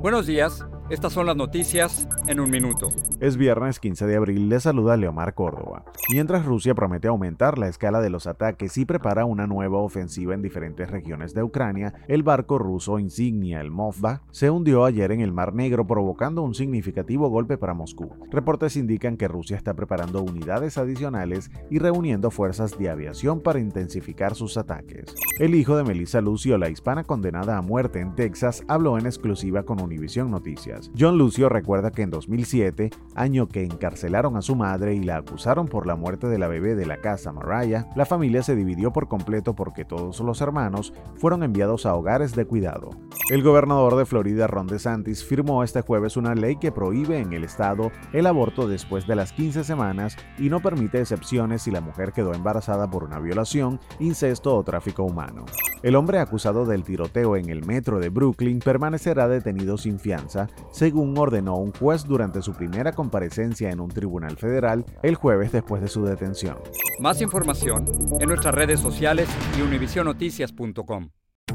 Buenos días. Estas son las noticias en un minuto. Es viernes 15 de abril, le saluda Leomar Córdoba. Mientras Rusia promete aumentar la escala de los ataques y prepara una nueva ofensiva en diferentes regiones de Ucrania, el barco ruso insignia, el Movba, se hundió ayer en el Mar Negro provocando un significativo golpe para Moscú. Reportes indican que Rusia está preparando unidades adicionales y reuniendo fuerzas de aviación para intensificar sus ataques. El hijo de Melissa Lucio, la hispana condenada a muerte en Texas, habló en exclusiva con Univision Noticias. John Lucio recuerda que en 2007, año que encarcelaron a su madre y la acusaron por la muerte de la bebé de la casa Mariah, la familia se dividió por completo porque todos los hermanos fueron enviados a hogares de cuidado. El gobernador de Florida, Ron DeSantis, firmó este jueves una ley que prohíbe en el estado el aborto después de las 15 semanas y no permite excepciones si la mujer quedó embarazada por una violación, incesto o tráfico humano. El hombre acusado del tiroteo en el metro de Brooklyn permanecerá detenido sin fianza según ordenó un juez durante su primera comparecencia en un tribunal federal el jueves después de su detención. Más información en nuestras redes sociales y univisionoticias.com.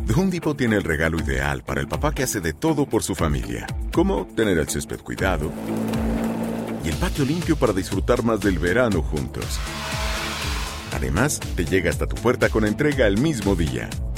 The Home Depot tiene el regalo ideal para el papá que hace de todo por su familia, como tener el césped cuidado y el patio limpio para disfrutar más del verano juntos. Además, te llega hasta tu puerta con entrega el mismo día.